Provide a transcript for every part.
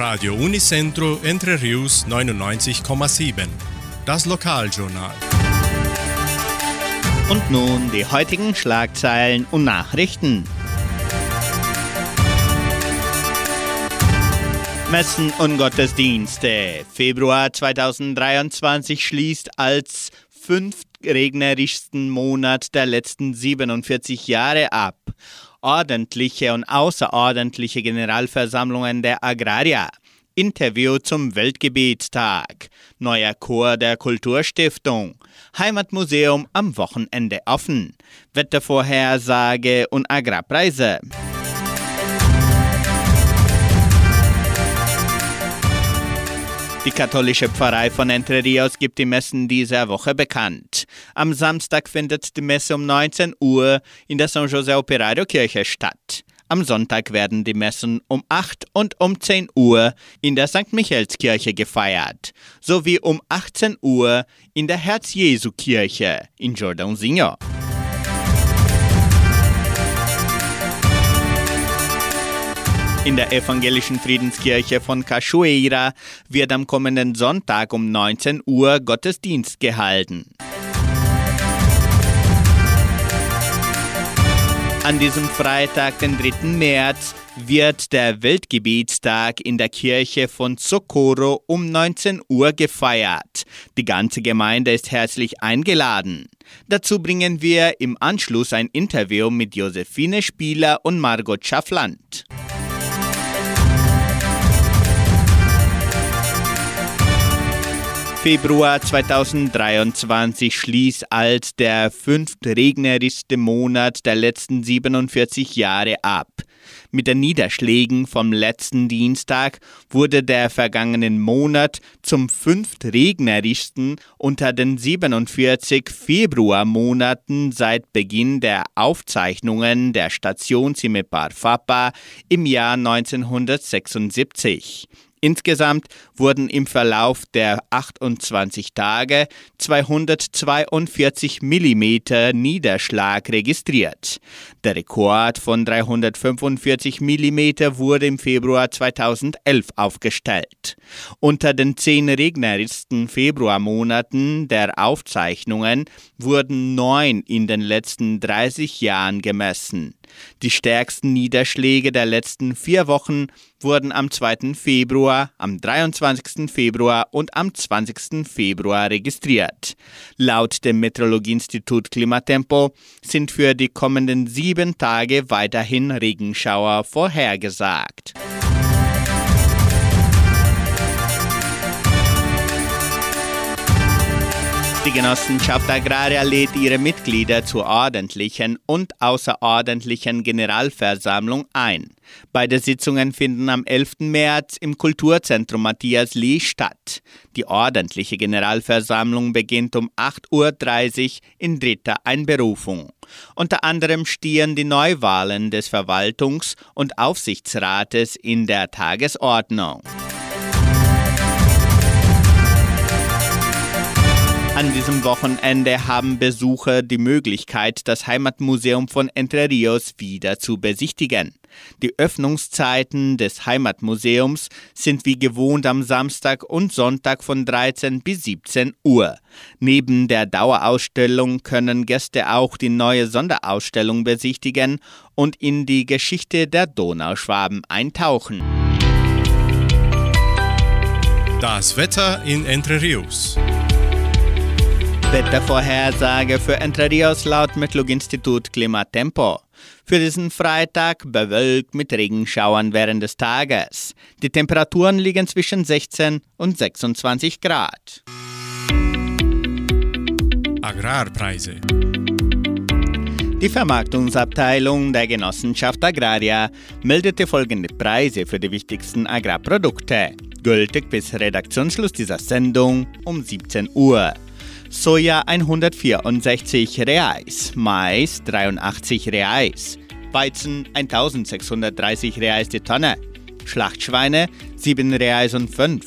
Radio Unicentro Entre Rius 99,7. Das Lokaljournal. Und nun die heutigen Schlagzeilen und Nachrichten. Messen und Gottesdienste. Februar 2023 schließt als fünftregnerischsten Monat der letzten 47 Jahre ab. Ordentliche und außerordentliche Generalversammlungen der Agrarier. Interview zum Weltgebetstag. Neuer Chor der Kulturstiftung. Heimatmuseum am Wochenende offen. Wettervorhersage und Agrarpreise. Die katholische Pfarrei von Entre Rios gibt die Messen dieser Woche bekannt. Am Samstag findet die Messe um 19 Uhr in der San José Operario Kirche statt. Am Sonntag werden die Messen um 8 und um 10 Uhr in der St. Michaelskirche gefeiert, sowie um 18 Uhr in der Herz-Jesu-Kirche in Jordãozinho. In der evangelischen Friedenskirche von Cachoeira wird am kommenden Sonntag um 19 Uhr Gottesdienst gehalten. An diesem Freitag, den 3. März, wird der Weltgebietstag in der Kirche von Socorro um 19 Uhr gefeiert. Die ganze Gemeinde ist herzlich eingeladen. Dazu bringen wir im Anschluss ein Interview mit Josephine Spieler und Margot Schaffland. Februar 2023 schließt als der fünftregnerischste Monat der letzten 47 Jahre ab. Mit den Niederschlägen vom letzten Dienstag wurde der vergangenen Monat zum fünftregnerischsten unter den 47 Februarmonaten seit Beginn der Aufzeichnungen der Station Cimepar Fapa im Jahr 1976. Insgesamt wurden im Verlauf der 28 Tage 242 mm Niederschlag registriert. Der Rekord von 345 mm wurde im Februar 2011 aufgestellt. Unter den zehn regnerischsten Februarmonaten der Aufzeichnungen wurden neun in den letzten 30 Jahren gemessen. Die stärksten Niederschläge der letzten vier Wochen wurden am 2. Februar, am 23. Februar und am 20. Februar registriert. Laut dem Meteorologieinstitut Klimatempo sind für die kommenden sieben Tage weiterhin Regenschauer vorhergesagt. Die Genossenschaft Agraria lädt ihre Mitglieder zur ordentlichen und außerordentlichen Generalversammlung ein. Beide Sitzungen finden am 11. März im Kulturzentrum Matthias Lee statt. Die ordentliche Generalversammlung beginnt um 8.30 Uhr in dritter Einberufung. Unter anderem stehen die Neuwahlen des Verwaltungs- und Aufsichtsrates in der Tagesordnung. An diesem Wochenende haben Besucher die Möglichkeit, das Heimatmuseum von Entre Rios wieder zu besichtigen. Die Öffnungszeiten des Heimatmuseums sind wie gewohnt am Samstag und Sonntag von 13 bis 17 Uhr. Neben der Dauerausstellung können Gäste auch die neue Sonderausstellung besichtigen und in die Geschichte der Donauschwaben eintauchen. Das Wetter in Entre Rios. Wettervorhersage für Entre Rios laut Metlog-Institut Klimatempo. Für diesen Freitag bewölkt mit Regenschauern während des Tages. Die Temperaturen liegen zwischen 16 und 26 Grad. Agrarpreise. Die Vermarktungsabteilung der Genossenschaft Agraria meldete folgende Preise für die wichtigsten Agrarprodukte, gültig bis Redaktionsschluss dieser Sendung um 17 Uhr. Soja 164 Reais, Mais 83 Reais, Weizen 1630 Reais die Tonne, Schlachtschweine 7 Reais und 5.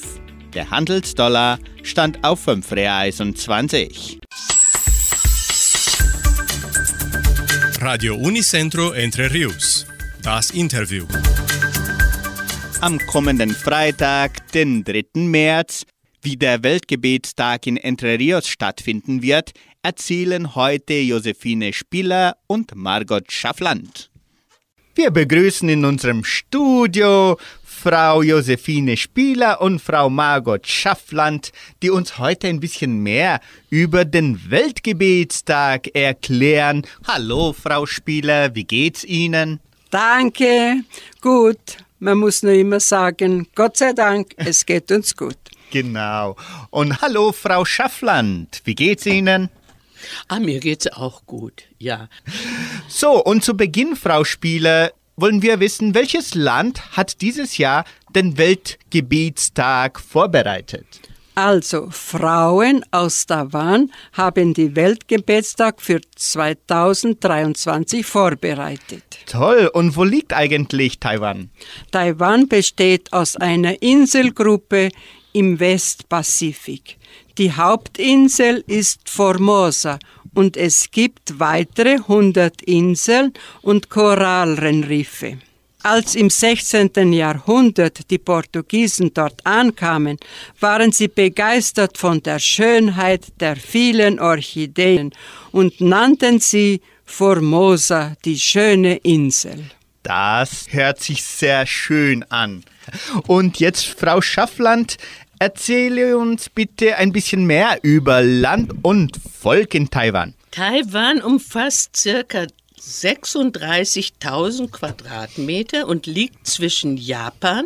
Der Handelsdollar stand auf 5 Reais und 20. Radio Unicentro Entre Rius. Das Interview. Am kommenden Freitag, den 3. März, wie der Weltgebetstag in Entre Rios stattfinden wird, erzählen heute Josephine Spieler und Margot Schaffland. Wir begrüßen in unserem Studio Frau Josephine Spieler und Frau Margot Schaffland, die uns heute ein bisschen mehr über den Weltgebetstag erklären. Hallo, Frau Spieler, wie geht's Ihnen? Danke, gut. Man muss nur immer sagen, Gott sei Dank, es geht uns gut. Genau. Und hallo, Frau Schaffland, wie geht's Ihnen? Ah, mir geht's auch gut, ja. So, und zu Beginn, Frau Spieler, wollen wir wissen, welches Land hat dieses Jahr den Weltgebietstag vorbereitet? Also, Frauen aus Taiwan haben die Weltgebetstag für 2023 vorbereitet. Toll, und wo liegt eigentlich Taiwan? Taiwan besteht aus einer Inselgruppe im Westpazifik. Die Hauptinsel ist Formosa und es gibt weitere 100 Inseln und Korallenriffe. Als im 16. Jahrhundert die Portugiesen dort ankamen, waren sie begeistert von der Schönheit der vielen Orchideen und nannten sie Formosa, die schöne Insel. Das hört sich sehr schön an. Und jetzt, Frau Schaffland, erzähle uns bitte ein bisschen mehr über Land und Volk in Taiwan. Taiwan umfasst circa 36.000 Quadratmeter und liegt zwischen Japan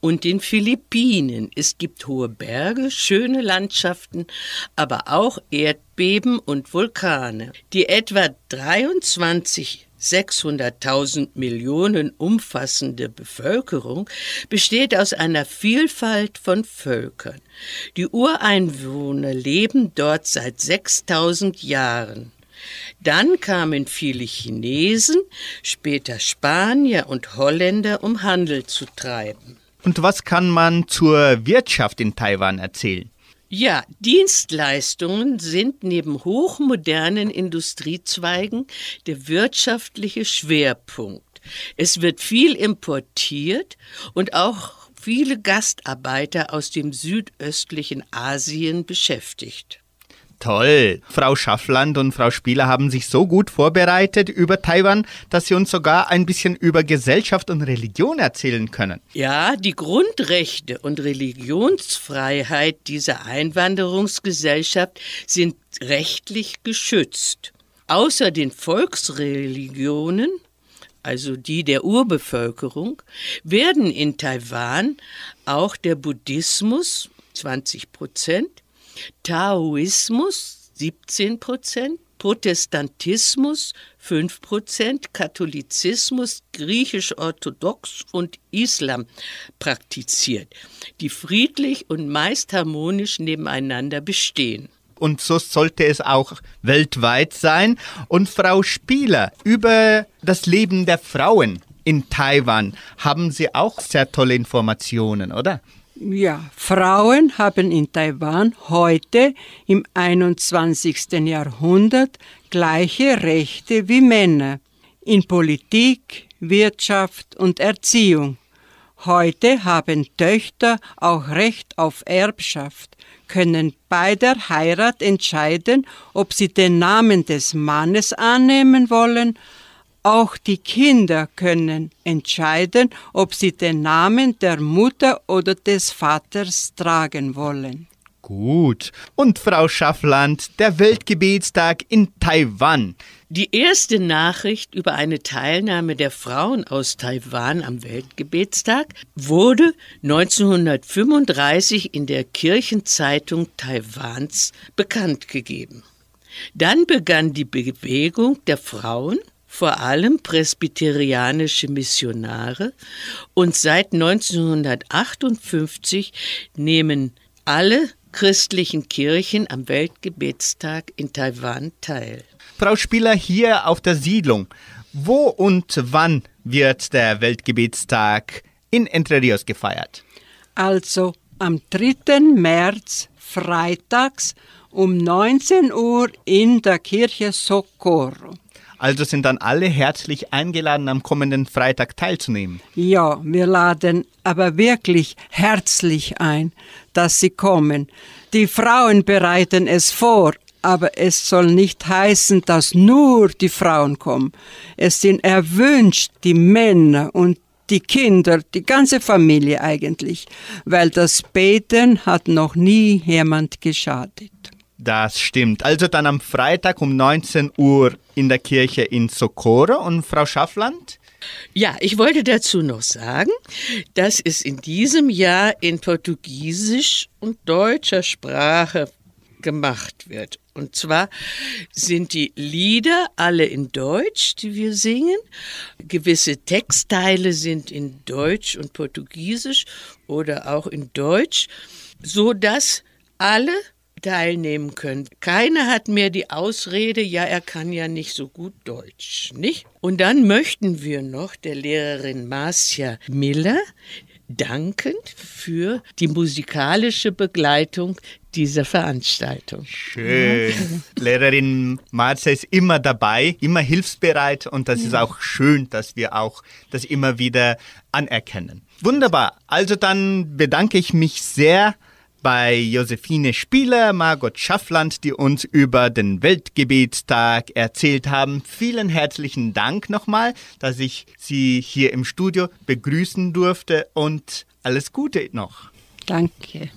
und den Philippinen. Es gibt hohe Berge, schöne Landschaften, aber auch Erdbeben und Vulkane. Die etwa 23 600.000 Millionen umfassende Bevölkerung besteht aus einer Vielfalt von Völkern. Die Ureinwohner leben dort seit 6000 Jahren. Dann kamen viele Chinesen, später Spanier und Holländer, um Handel zu treiben. Und was kann man zur Wirtschaft in Taiwan erzählen? Ja, Dienstleistungen sind neben hochmodernen Industriezweigen der wirtschaftliche Schwerpunkt. Es wird viel importiert und auch viele Gastarbeiter aus dem südöstlichen Asien beschäftigt. Toll. Frau Schaffland und Frau Spieler haben sich so gut vorbereitet über Taiwan, dass sie uns sogar ein bisschen über Gesellschaft und Religion erzählen können. Ja, die Grundrechte und Religionsfreiheit dieser Einwanderungsgesellschaft sind rechtlich geschützt. Außer den Volksreligionen also die der Urbevölkerung, werden in Taiwan auch der Buddhismus 20 Prozent, Taoismus 17 Prozent, Protestantismus 5 Prozent, Katholizismus, griechisch-orthodox und Islam praktiziert, die friedlich und meist harmonisch nebeneinander bestehen. Und so sollte es auch weltweit sein. Und Frau Spieler, über das Leben der Frauen in Taiwan haben Sie auch sehr tolle Informationen, oder? Ja, Frauen haben in Taiwan heute im 21. Jahrhundert gleiche Rechte wie Männer in Politik, Wirtschaft und Erziehung. Heute haben Töchter auch Recht auf Erbschaft, können bei der Heirat entscheiden, ob sie den Namen des Mannes annehmen wollen auch die Kinder können entscheiden, ob sie den Namen der Mutter oder des Vaters tragen wollen. Gut. Und Frau Schaffland, der Weltgebetstag in Taiwan. Die erste Nachricht über eine Teilnahme der Frauen aus Taiwan am Weltgebetstag wurde 1935 in der Kirchenzeitung Taiwans bekannt gegeben. Dann begann die Bewegung der Frauen vor allem presbyterianische Missionare und seit 1958 nehmen alle christlichen Kirchen am Weltgebetstag in Taiwan teil. Frau Spieler, hier auf der Siedlung, wo und wann wird der Weltgebetstag in Entre Rios gefeiert? Also am 3. März freitags um 19 Uhr in der Kirche Socorro. Also sind dann alle herzlich eingeladen, am kommenden Freitag teilzunehmen. Ja, wir laden aber wirklich herzlich ein, dass Sie kommen. Die Frauen bereiten es vor, aber es soll nicht heißen, dass nur die Frauen kommen. Es sind erwünscht die Männer und die Kinder, die ganze Familie eigentlich, weil das Beten hat noch nie jemand geschadet. Das stimmt. Also dann am Freitag um 19 Uhr in der Kirche in Socorro und Frau Schaffland? Ja, ich wollte dazu noch sagen, dass es in diesem Jahr in Portugiesisch und deutscher Sprache gemacht wird. Und zwar sind die Lieder alle in Deutsch, die wir singen. Gewisse Textteile sind in Deutsch und Portugiesisch oder auch in Deutsch, so dass alle teilnehmen können. Keiner hat mehr die Ausrede, ja, er kann ja nicht so gut Deutsch, nicht? Und dann möchten wir noch der Lehrerin Marcia Miller danken für die musikalische Begleitung dieser Veranstaltung. Schön. Lehrerin Marza ist immer dabei, immer hilfsbereit und das ja. ist auch schön, dass wir auch das immer wieder anerkennen. Wunderbar. Also dann bedanke ich mich sehr bei Josephine Spieler, Margot Schaffland, die uns über den Weltgebetstag erzählt haben. Vielen herzlichen Dank nochmal, dass ich Sie hier im Studio begrüßen durfte und alles Gute noch. Danke.